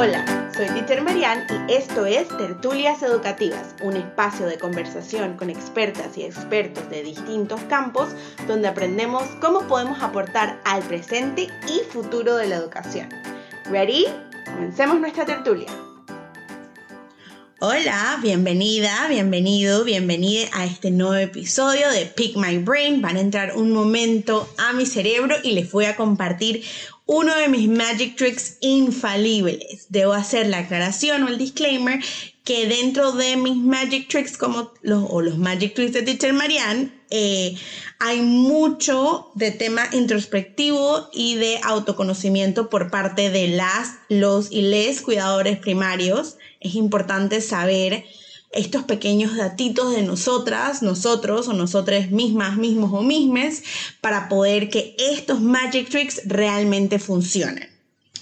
Hola, soy Teacher Marian y esto es Tertulias Educativas, un espacio de conversación con expertas y expertos de distintos campos donde aprendemos cómo podemos aportar al presente y futuro de la educación. ¿Ready? Comencemos nuestra tertulia. Hola, bienvenida, bienvenido, bienvenida a este nuevo episodio de Pick My Brain. Van a entrar un momento a mi cerebro y les voy a compartir uno de mis magic tricks infalibles. Debo hacer la aclaración o el disclaimer que dentro de mis magic tricks como los, o los magic tricks de Teacher Marianne eh, hay mucho de tema introspectivo y de autoconocimiento por parte de las, los y les cuidadores primarios. Es importante saber estos pequeños datitos de nosotras, nosotros o nosotras mismas, mismos o mismes, para poder que estos magic tricks realmente funcionen.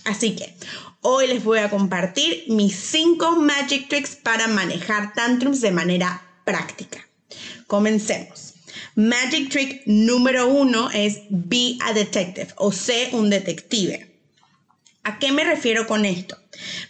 Así que hoy les voy a compartir mis 5 magic tricks para manejar tantrums de manera práctica. Comencemos. Magic trick número uno es be a detective o sé un detective. ¿A qué me refiero con esto?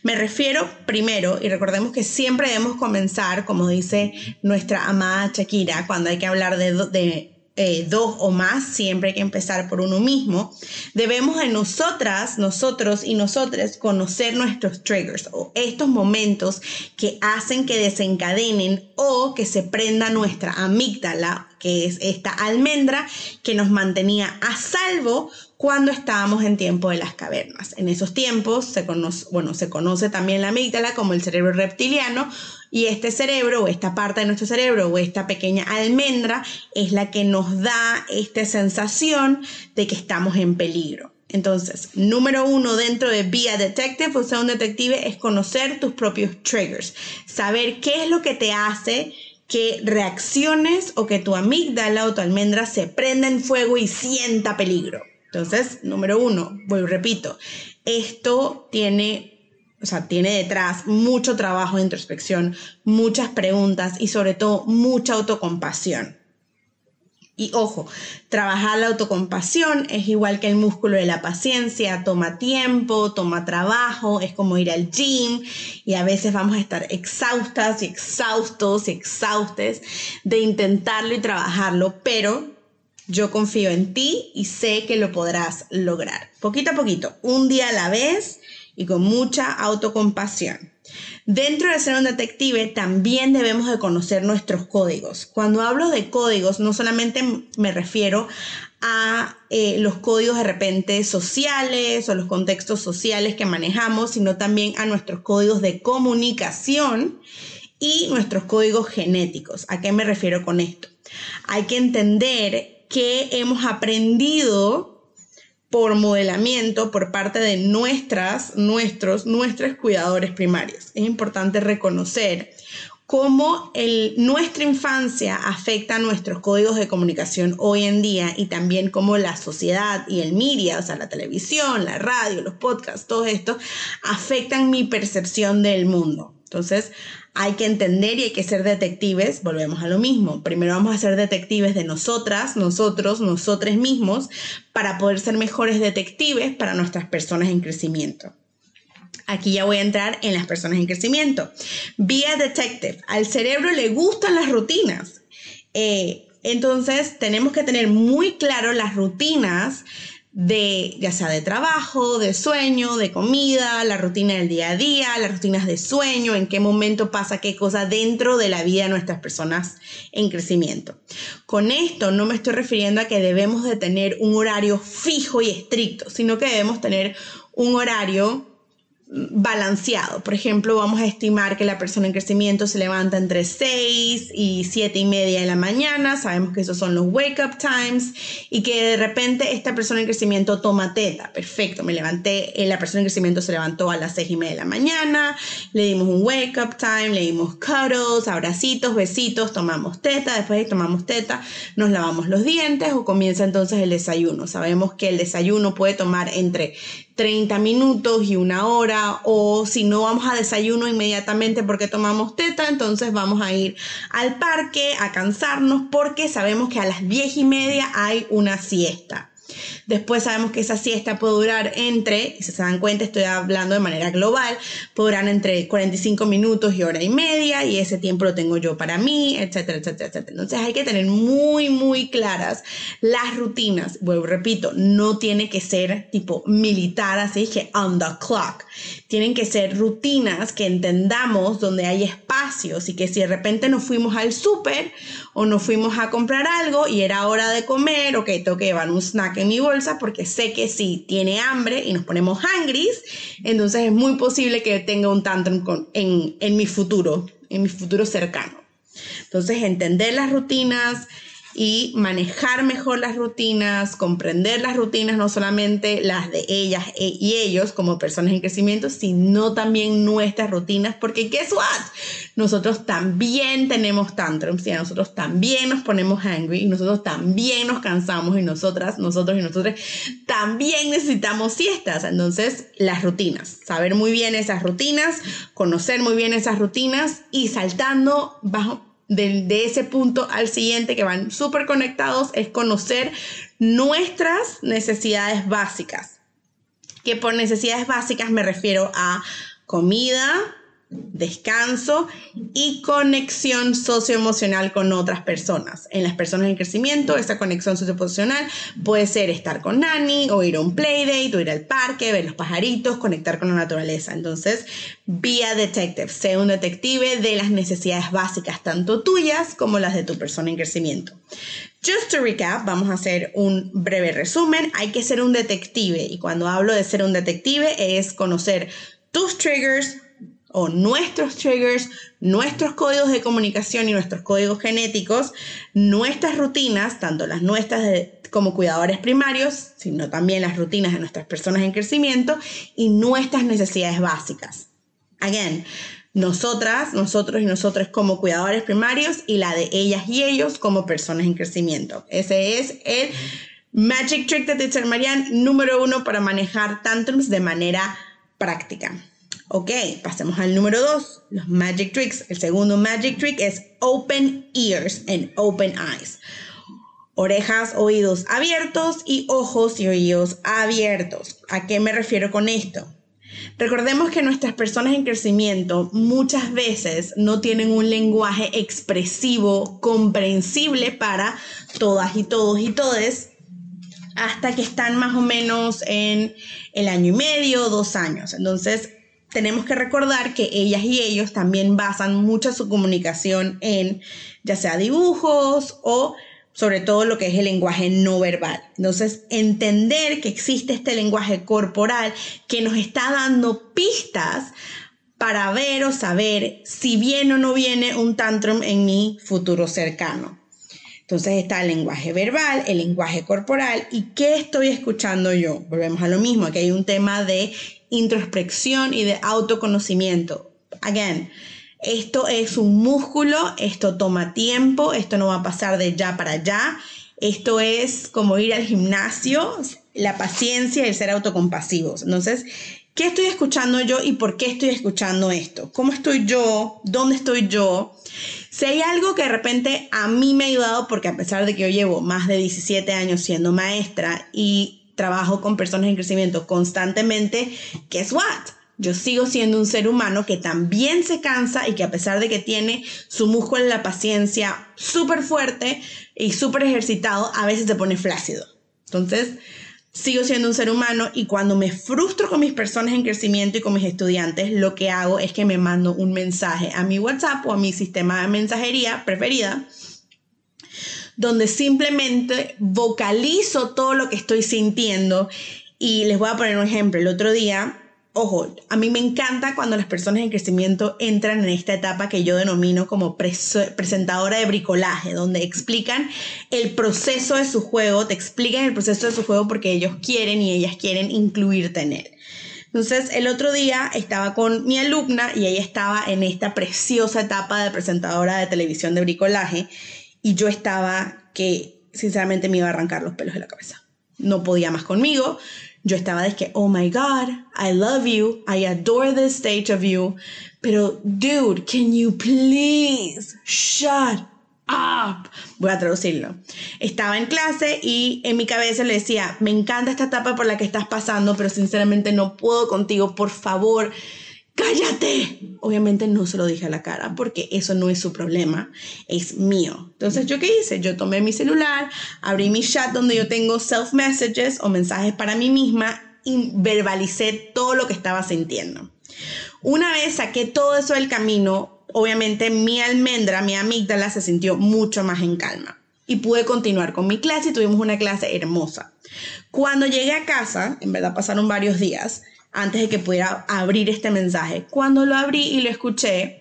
Me refiero primero, y recordemos que siempre debemos comenzar, como dice nuestra amada Shakira, cuando hay que hablar de, eh, dos o más, siempre hay que empezar por uno mismo, debemos de nosotras, nosotros y nosotras conocer nuestros triggers o estos momentos que hacen que desencadenen o que se prenda nuestra amígdala, que es esta almendra que nos mantenía a salvo cuando estábamos en tiempo de las cavernas. En esos tiempos se conoce, bueno, se conoce también la amígdala como el cerebro reptiliano y este cerebro o esta parte de nuestro cerebro o esta pequeña almendra es la que nos da esta sensación de que estamos en peligro. Entonces, número uno dentro de Be a Detective o sea un detective es conocer tus propios triggers, saber qué es lo que te hace que reacciones o que tu amígdala o tu almendra se prenda en fuego y sienta peligro. Entonces, número uno, voy repito, esto tiene, o sea, tiene detrás mucho trabajo de introspección, muchas preguntas y sobre todo mucha autocompasión. Y ojo, trabajar la autocompasión es igual que el músculo de la paciencia, toma tiempo, toma trabajo, es como ir al gym y a veces vamos a estar exhaustas y exhaustos y exhaustes de intentarlo y trabajarlo, pero yo confío en ti y sé que lo podrás lograr. Poquito a poquito, un día a la vez y con mucha autocompasión. Dentro de ser un detective también debemos de conocer nuestros códigos. Cuando hablo de códigos, no solamente me refiero a eh, los códigos de repente sociales o los contextos sociales que manejamos, sino también a nuestros códigos de comunicación y nuestros códigos genéticos. ¿A qué me refiero con esto? Hay que entender que hemos aprendido por modelamiento por parte de nuestras, nuestros, nuestros cuidadores primarios. Es importante reconocer cómo el, nuestra infancia afecta a nuestros códigos de comunicación hoy en día y también cómo la sociedad y el media, o sea, la televisión, la radio, los podcasts, todo esto, afectan mi percepción del mundo. Entonces, hay que entender y hay que ser detectives, volvemos a lo mismo. Primero vamos a ser detectives de nosotras, nosotros, nosotros mismos, para poder ser mejores detectives para nuestras personas en crecimiento. Aquí ya voy a entrar en las personas en crecimiento. Vía detective. Al cerebro le gustan las rutinas. Eh, entonces tenemos que tener muy claro las rutinas de ya sea de trabajo, de sueño, de comida, la rutina del día a día, las rutinas de sueño, en qué momento pasa qué cosa dentro de la vida de nuestras personas en crecimiento. Con esto no me estoy refiriendo a que debemos de tener un horario fijo y estricto, sino que debemos tener un horario balanceado. Por ejemplo, vamos a estimar que la persona en crecimiento se levanta entre 6 y 7 y media de la mañana. Sabemos que esos son los wake up times y que de repente esta persona en crecimiento toma teta. Perfecto, me levanté, eh, la persona en crecimiento se levantó a las 6 y media de la mañana, le dimos un wake up time, le dimos cuddles, abracitos, besitos, tomamos teta, después de tomamos teta, nos lavamos los dientes o comienza entonces el desayuno. Sabemos que el desayuno puede tomar entre 30 minutos y una hora, o si no vamos a desayuno inmediatamente porque tomamos teta, entonces vamos a ir al parque a cansarnos porque sabemos que a las 10 y media hay una siesta. Después sabemos que esa siesta puede durar entre, si se dan cuenta, estoy hablando de manera global, puede durar entre 45 minutos y hora y media, y ese tiempo lo tengo yo para mí, etcétera, etcétera, etcétera. Entonces hay que tener muy, muy claras las rutinas. Vuelvo, repito, no tiene que ser tipo militar, así que on the clock. Tienen que ser rutinas que entendamos donde hay espacios y que si de repente nos fuimos al súper o nos fuimos a comprar algo y era hora de comer, ok, tengo que llevar un snack en mi bolsa porque sé que si tiene hambre y nos ponemos hungry, entonces es muy posible que tenga un tantrum en, en mi futuro, en mi futuro cercano. Entonces, entender las rutinas, y manejar mejor las rutinas, comprender las rutinas, no solamente las de ellas e, y ellos como personas en crecimiento, sino también nuestras rutinas, porque guess what? Nosotros también tenemos tantrums y a nosotros también nos ponemos angry y nosotros también nos cansamos y nosotras, nosotros y nosotros también necesitamos siestas. Entonces, las rutinas, saber muy bien esas rutinas, conocer muy bien esas rutinas y saltando bajo de, ese punto al siguiente que van súper conectados es conocer nuestras necesidades básicas. Que por necesidades básicas me refiero a comida, descanso y conexión socioemocional con otras personas. En las personas en crecimiento, esa conexión socioemocional puede ser estar con Nani o ir a un playdate o ir al parque, ver los pajaritos, conectar con la naturaleza. Entonces, vía detective, sé un detective de las necesidades básicas, tanto tuyas como las de tu persona en crecimiento. Just to recap, vamos a hacer un breve resumen. Hay que ser un detective y cuando hablo de ser un detective es conocer tus triggers, o nuestros triggers, nuestros códigos de comunicación y nuestros códigos genéticos, nuestras rutinas, tanto las nuestras como cuidadores primarios, sino también las rutinas de nuestras personas en crecimiento y nuestras necesidades básicas. Again, nosotras, nosotros y nosotros como cuidadores primarios y la de ellas y ellos como personas en crecimiento. Ese es el Magic Trick de Teacher Marian número uno para manejar tantrums de manera práctica. Ok, pasemos al número dos, los magic tricks. El segundo magic trick es open ears and open eyes. Orejas, oídos abiertos y ojos y oídos abiertos. ¿A qué me refiero con esto? Recordemos que nuestras personas en crecimiento muchas veces no tienen un lenguaje expresivo, comprensible para todas y todos y todes hasta que están más o menos en el año y medio, dos años. Entonces, tenemos que recordar que ellas y ellos también basan mucho su comunicación en ya sea dibujos o sobre todo lo que es el lenguaje no verbal. Entonces, entender que existe este lenguaje corporal que nos está dando pistas para ver o saber si viene o no viene un tantrum en mi futuro cercano. Entonces está el lenguaje verbal, el lenguaje corporal y qué estoy escuchando yo. Volvemos a lo mismo, que hay un tema de introspección y de autoconocimiento. Again, esto es un músculo, esto toma tiempo, esto no va a pasar de ya para allá. Esto es como ir al gimnasio, la paciencia y el ser autocompasivos. Entonces, ¿qué estoy escuchando yo y por qué estoy escuchando esto? ¿Cómo estoy yo? ¿Dónde estoy yo? Si hay algo que de repente a mí me ha ayudado, porque a pesar de que yo llevo más de 17 años siendo maestra y trabajo con personas en crecimiento constantemente, guess what? Yo sigo siendo un ser humano que también se cansa y que a pesar de que tiene su músculo en la paciencia súper fuerte y súper ejercitado, a veces se pone flácido. Entonces, sigo siendo un ser humano y cuando me frustro con mis personas en crecimiento y con mis estudiantes, lo que hago es que me mando un mensaje a mi WhatsApp o a mi sistema de mensajería preferida donde simplemente vocalizo todo lo que estoy sintiendo. Y les voy a poner un ejemplo. El otro día, ojo, a mí me encanta cuando las personas en crecimiento entran en esta etapa que yo denomino como presentadora de bricolaje, donde explican el proceso de su juego, te explican el proceso de su juego porque ellos quieren y ellas quieren incluirte en él. Entonces, el otro día estaba con mi alumna y ella estaba en esta preciosa etapa de presentadora de televisión de bricolaje y yo estaba que sinceramente me iba a arrancar los pelos de la cabeza. No podía más conmigo. Yo estaba de que, oh my God, I love you, I adore this stage of you, pero dude, can you please shut up. Voy a traducirlo. Estaba en clase y en mi cabeza le decía, me encanta esta etapa por la que estás pasando, pero sinceramente no puedo contigo, por favor, cállate. Obviamente no se lo dije a la cara porque eso no es su problema, es mío. Entonces, ¿yo qué hice? Yo tomé mi celular, abrí mi chat donde yo tengo self messages o mensajes para mí misma y verbalicé todo lo que estaba sintiendo. Una vez saqué todo eso del camino, obviamente mi almendra, mi amígdala se sintió mucho más en calma y pude continuar con mi clase y tuvimos una clase hermosa. Cuando llegué a casa, en verdad pasaron varios días antes de que pudiera abrir este mensaje. Cuando lo abrí y lo escuché,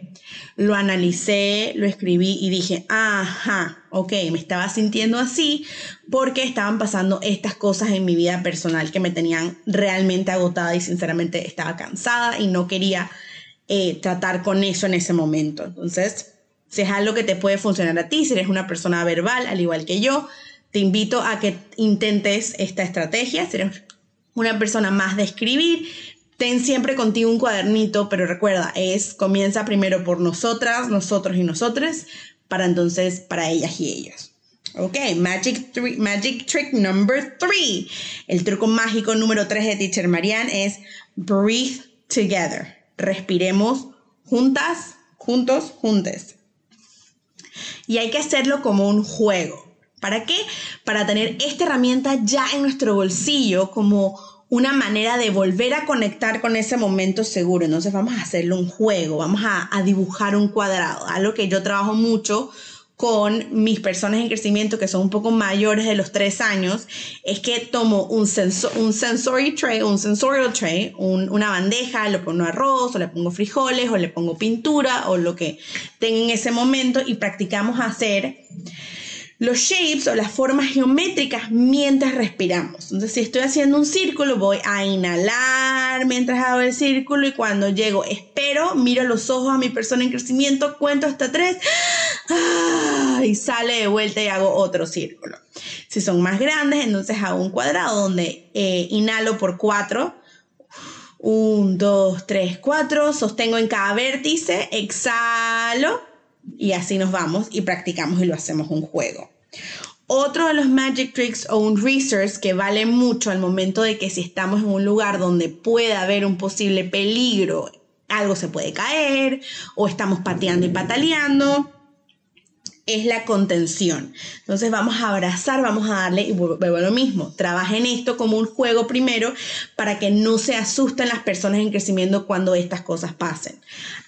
lo analicé, lo escribí y dije, ajá, ok, me estaba sintiendo así porque estaban pasando estas cosas en mi vida personal que me tenían realmente agotada y sinceramente estaba cansada y no quería eh, tratar con eso en ese momento. Entonces, si es algo que te puede funcionar a ti, si eres una persona verbal, al igual que yo, te invito a que intentes esta estrategia. Si eres una persona más de escribir, ten siempre contigo un cuadernito, pero recuerda, es comienza primero por nosotras, nosotros y nosotros, para entonces para ellas y ellos. Ok, magic, magic trick number three. El truco mágico número tres de Teacher Marianne es breathe together. Respiremos juntas, juntos, juntes. Y hay que hacerlo como un juego. ¿Para qué? Para tener esta herramienta ya en nuestro bolsillo como una manera de volver a conectar con ese momento seguro. Entonces vamos a hacerlo un juego, vamos a, dibujar un cuadrado, algo que yo trabajo mucho con mis personas en crecimiento que son un poco mayores de los tres años, es que tomo un, un sensory tray, un sensorial tray, una bandeja, le pongo arroz, o le pongo frijoles, o le pongo pintura, o lo que tenga en ese momento, y practicamos hacer los shapes o las formas geométricas mientras respiramos. Entonces, si estoy haciendo un círculo, voy a inhalar mientras hago el círculo y cuando llego, espero, miro los ojos a mi persona en crecimiento, cuento hasta tres ¡ah! y sale de vuelta y hago otro círculo. Si son más grandes, entonces hago un cuadrado donde eh, inhalo por cuatro. Un, dos, tres, cuatro. Sostengo en cada vértice, exhalo y así nos vamos y practicamos y lo hacemos un juego. Otro de los magic tricks o un research que vale mucho al momento de que si estamos en un lugar donde pueda haber un posible peligro, algo se puede caer o estamos pateando y pataleando, es la contención. Entonces vamos a abrazar, vamos a darle, y vuelvo a lo mismo, trabajen esto como un juego primero para que no se asusten las personas en crecimiento cuando estas cosas pasen.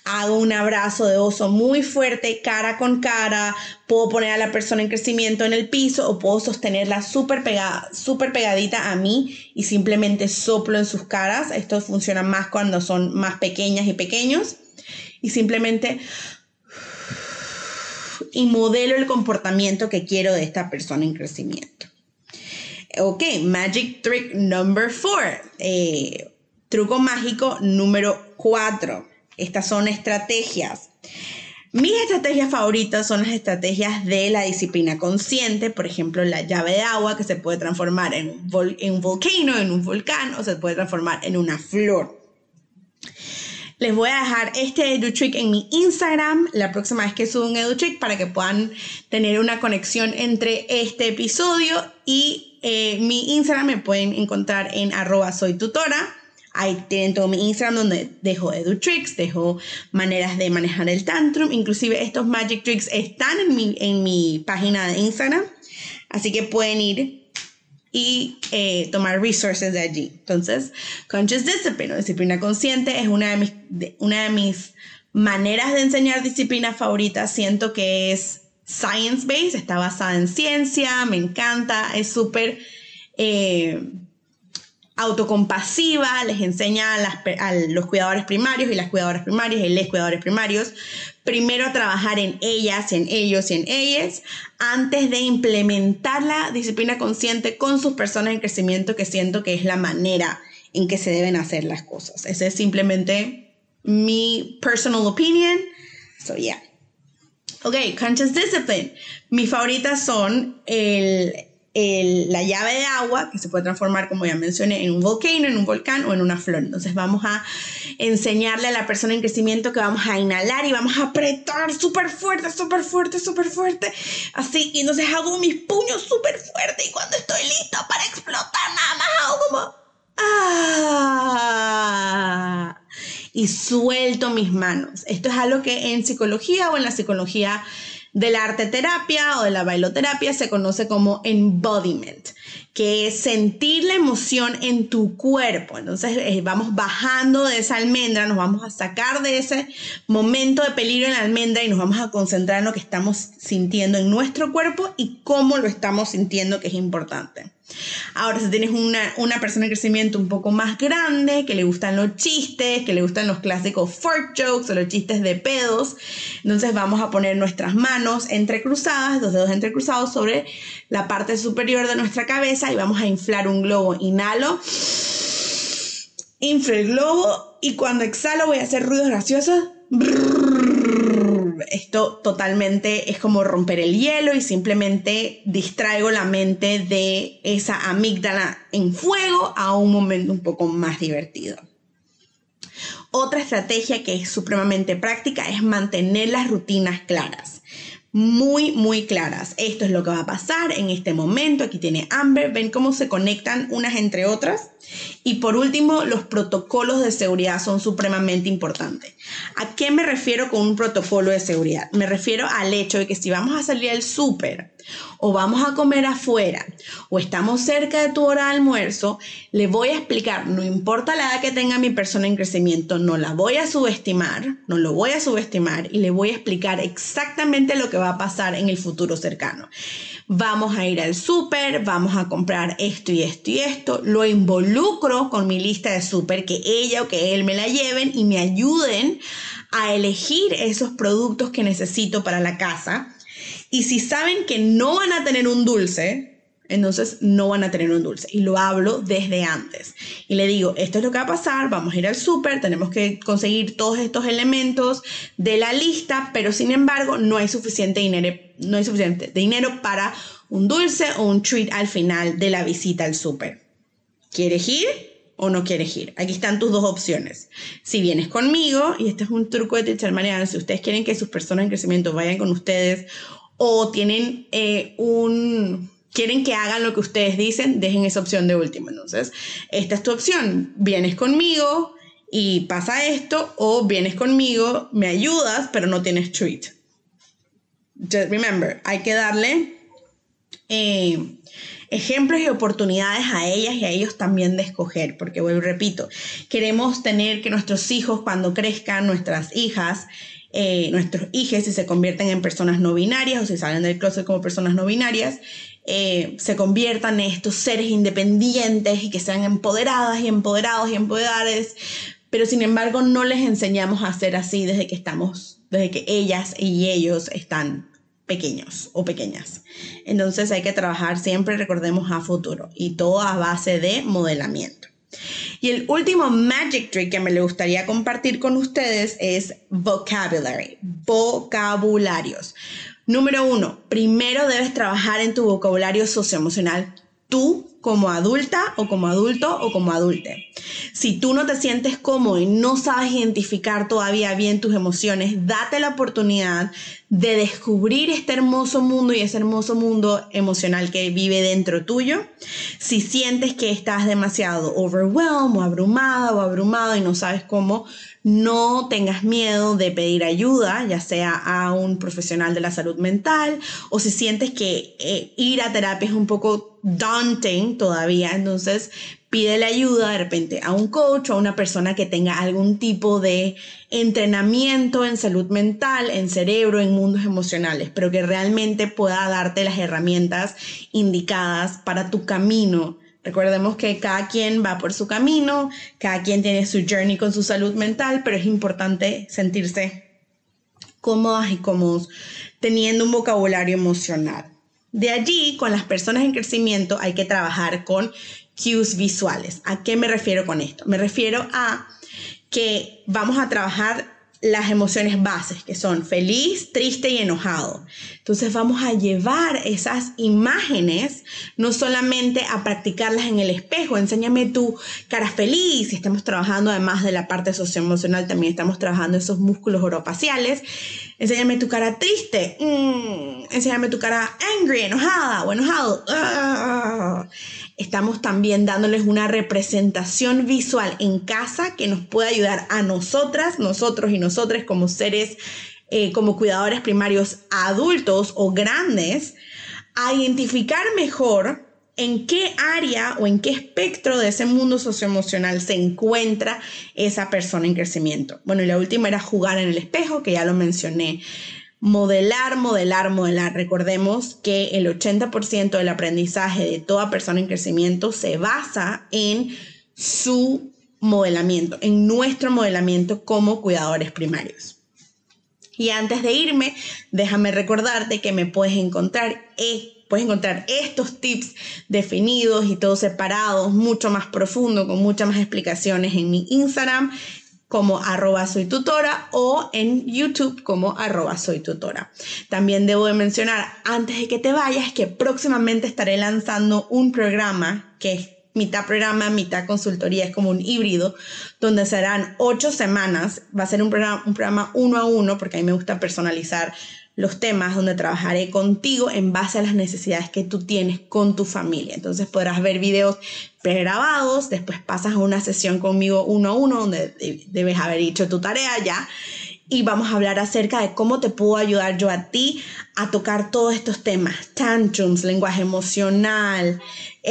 Hago un abrazo de oso muy fuerte, cara con cara, puedo poner a la persona en crecimiento en el piso o puedo sostenerla súper pegada, súper pegadita a mí y simplemente soplo en sus caras. Esto funciona más cuando son más pequeñas y pequeños. Y simplemente y modelo el comportamiento que quiero de esta persona en crecimiento. Ok, magic trick number four. Eh, truco mágico número cuatro. Estas son estrategias. Mis estrategias favoritas son las estrategias de la disciplina consciente, por ejemplo, la llave de agua que se puede transformar en en un volcano, en un volcán o se puede transformar en una flor. Les voy a dejar este EduTrick en mi Instagram la próxima vez que suba un EduTrick para que puedan tener una conexión entre este episodio y eh, mi Instagram. Me pueden encontrar en arroba soy tutora. Ahí tienen todo mi Instagram donde dejo EduTricks, dejo maneras de manejar el tantrum. Inclusive estos Magic Tricks están en mi, en mi página de Instagram. Así que pueden ir y eh, tomar resources de allí. Entonces, conscious discipline o disciplina consciente es una de mis, una de mis maneras de enseñar disciplina favorita. Siento que es science-based, está basada en ciencia, me encanta, es súper... Eh, autocompasiva, les enseña a, los cuidadores primarios y las cuidadoras primarias y les cuidadores primarios, primero trabajar en ellas en ellos y en ellas, antes de implementar la disciplina consciente con sus personas en crecimiento, que siento que es la manera en que se deben hacer las cosas. Ese es simplemente mi personal opinion. So, yeah. Ok, conscious discipline. Mis favoritas son el la llave de agua que se puede transformar, como ya mencioné, en un volcán, en un volcán o en una flor. Entonces vamos a enseñarle a la persona en crecimiento que vamos a inhalar y vamos a apretar súper fuerte, súper fuerte, súper fuerte. Así, y entonces hago mis puños súper fuerte y cuando estoy listo para explotar, nada más hago como... ¡Ah! Y suelto mis manos. Esto es algo que en psicología o en la psicología de la arte terapia o de la bailoterapia se conoce como embodiment, que es sentir la emoción en tu cuerpo. Entonces eh, vamos bajando de esa almendra, nos vamos a sacar de ese momento de peligro en la almendra y nos vamos a concentrar en lo que estamos sintiendo en nuestro cuerpo y cómo lo estamos sintiendo, que es importante. Ahora, si tienes una, persona en crecimiento un poco más grande, que le gustan los chistes, que le gustan los clásicos fart jokes o los chistes de pedos, entonces vamos a poner nuestras manos entrecruzadas, los dedos entrecruzados sobre la parte superior de nuestra cabeza y vamos a inflar un globo. Inhalo, inflo el globo y cuando exhalo voy a hacer ruidos graciosos esto totalmente es como romper el hielo y simplemente distraigo la mente de esa amígdala en fuego a un momento un poco más divertido. Otra estrategia que es supremamente práctica es mantener las rutinas claras muy, muy claras. Esto es lo que va a pasar en este momento. Aquí tiene Amber. Ven cómo se conectan unas entre otras. Y por último, los protocolos de seguridad son supremamente importantes. ¿A qué me refiero con un protocolo de seguridad? Me refiero al hecho de que si vamos a salir al súper o vamos a comer afuera o estamos cerca de tu hora de almuerzo, le voy a explicar, no importa la edad que tenga mi persona en crecimiento, no la voy a subestimar, no lo voy a subestimar y le voy a explicar exactamente lo que va a pasar en el futuro cercano. Vamos a ir al súper, vamos a comprar esto y esto y esto, lo involucro con mi lista de súper, que ella o que él me la lleven y me ayuden a elegir esos productos que necesito para la casa y si saben que no van a tener un dulce, entonces no van a tener un dulce. Y lo hablo desde antes. Y le digo, esto es lo que va a pasar, vamos a ir al súper, tenemos que conseguir todos estos elementos de la lista, pero sin embargo no hay suficiente dinero, no hay suficiente dinero para un dulce o un treat al final de la visita al súper. ¿Quieres ir? o no quieres ir. Aquí están tus dos opciones. Si vienes conmigo, y este es un truco de Teacher Mariana, si ustedes quieren que sus personas en crecimiento vayan con ustedes o tienen eh, un quieren que hagan lo que ustedes dicen, dejen esa opción de último. Entonces, esta es tu opción. Vienes conmigo y pasa esto, o vienes conmigo, me ayudas, pero no tienes treat. Just remember, hay que darle eh, ejemplos y oportunidades a ellas y a ellos también de escoger, porque vuelvo y repito, queremos tener que nuestros hijos cuando crezcan, nuestras hijas, eh, nuestros hijos, si se convierten en personas no binarias o si salen del closet como personas no binarias, eh, se conviertan en estos seres independientes y que sean empoderadas y empoderados y empoderadas, pero sin embargo no les enseñamos a ser así desde que estamos, desde que ellas y ellos están pequeños o pequeñas. Entonces hay que trabajar siempre, recordemos, a futuro y todo a base de modelamiento. Y el último magic trick que me le gustaría compartir con ustedes es vocabulary, vocabularios. Número uno, primero debes trabajar en tu vocabulario socioemocional tú como adulta o como adulto o como adulte. Si tú no te sientes cómodo y no sabes identificar todavía bien tus emociones, date la oportunidad de descubrir este hermoso mundo y ese hermoso mundo emocional que vive dentro tuyo. Si sientes que estás demasiado overwhelmed o abrumada o abrumado y no sabes cómo, no tengas miedo de pedir ayuda, ya sea a un profesional de la salud mental o si sientes que eh, ir a terapia es un poco daunting todavía, entonces pídele ayuda de repente a un coach o a una persona que tenga algún tipo de entrenamiento en salud mental, en cerebro, en mundos emocionales, pero que realmente pueda darte las herramientas indicadas para tu camino Recordemos que cada quien va por su camino, cada quien tiene su journey con su salud mental, pero es importante sentirse cómodas y cómodos teniendo un vocabulario emocional. De allí, con las personas en crecimiento hay que trabajar con cues visuales. ¿A qué me refiero con esto? Me refiero a que vamos a trabajar las emociones bases, que son feliz, triste y enojado. Entonces vamos a llevar esas imágenes, no solamente a practicarlas en el espejo, enséñame tu cara feliz, estamos trabajando además de la parte socioemocional, también estamos trabajando esos músculos orofaciales, enséñame tu cara triste, mm, enséñame tu cara angry, enojada o enojado. Ah. Estamos también dándoles una representación visual en casa que nos puede ayudar a nosotras, nosotros y nosotras como seres, eh, como cuidadores primarios adultos o grandes, a identificar mejor en qué área o en qué espectro de ese mundo socioemocional se encuentra esa persona en crecimiento. Bueno, y la última era jugar en el espejo, que ya lo mencioné modelar, modelar, modelar. Recordemos que el 80% del aprendizaje de toda persona en crecimiento se basa en su modelamiento, en nuestro modelamiento como cuidadores primarios. Y antes de irme, déjame recordarte que me puedes encontrar, eh, puedes encontrar estos tips definidos y todos separados, mucho más profundo, con muchas más explicaciones en mi Instagram como arroba soy tutora o en YouTube como arroba soy tutora. También debo de mencionar antes de que te vayas que próximamente estaré lanzando un programa que es mitad programa, mitad consultoría, es como un híbrido, donde serán ocho semanas, va a ser un programa, un programa uno a uno, porque a mí me gusta personalizar los temas donde trabajaré contigo en base a las necesidades que tú tienes con tu familia. Entonces podrás ver videos pregrabados, después pasas a una sesión conmigo uno a uno donde debes haber hecho tu tarea ya y vamos a hablar acerca de cómo te puedo ayudar yo a ti a tocar todos estos temas, tantrums, lenguaje emocional,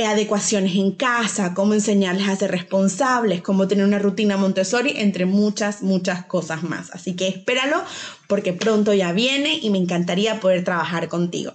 adecuaciones en casa, cómo enseñarles a ser responsables, cómo tener una rutina Montessori, entre muchas, muchas cosas más. Así que espéralo porque pronto ya viene y me encantaría poder trabajar contigo.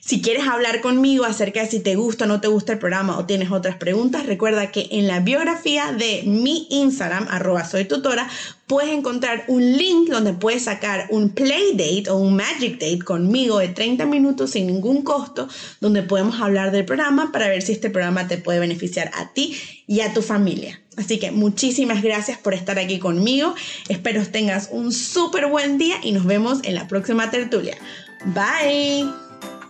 Si quieres hablar conmigo acerca de si te gusta o no te gusta el programa o tienes otras preguntas, recuerda que en la biografía de mi Instagram, arroba soy tutora, puedes encontrar un link donde puedes sacar un play date o un magic date conmigo de 30 minutos sin ningún costo, donde podemos hablar del programa para ver si este programa te puede beneficiar a ti y a tu familia. Así que muchísimas gracias por estar aquí conmigo. Espero tengas un súper buen día y nos vemos en la próxima tertulia. Bye.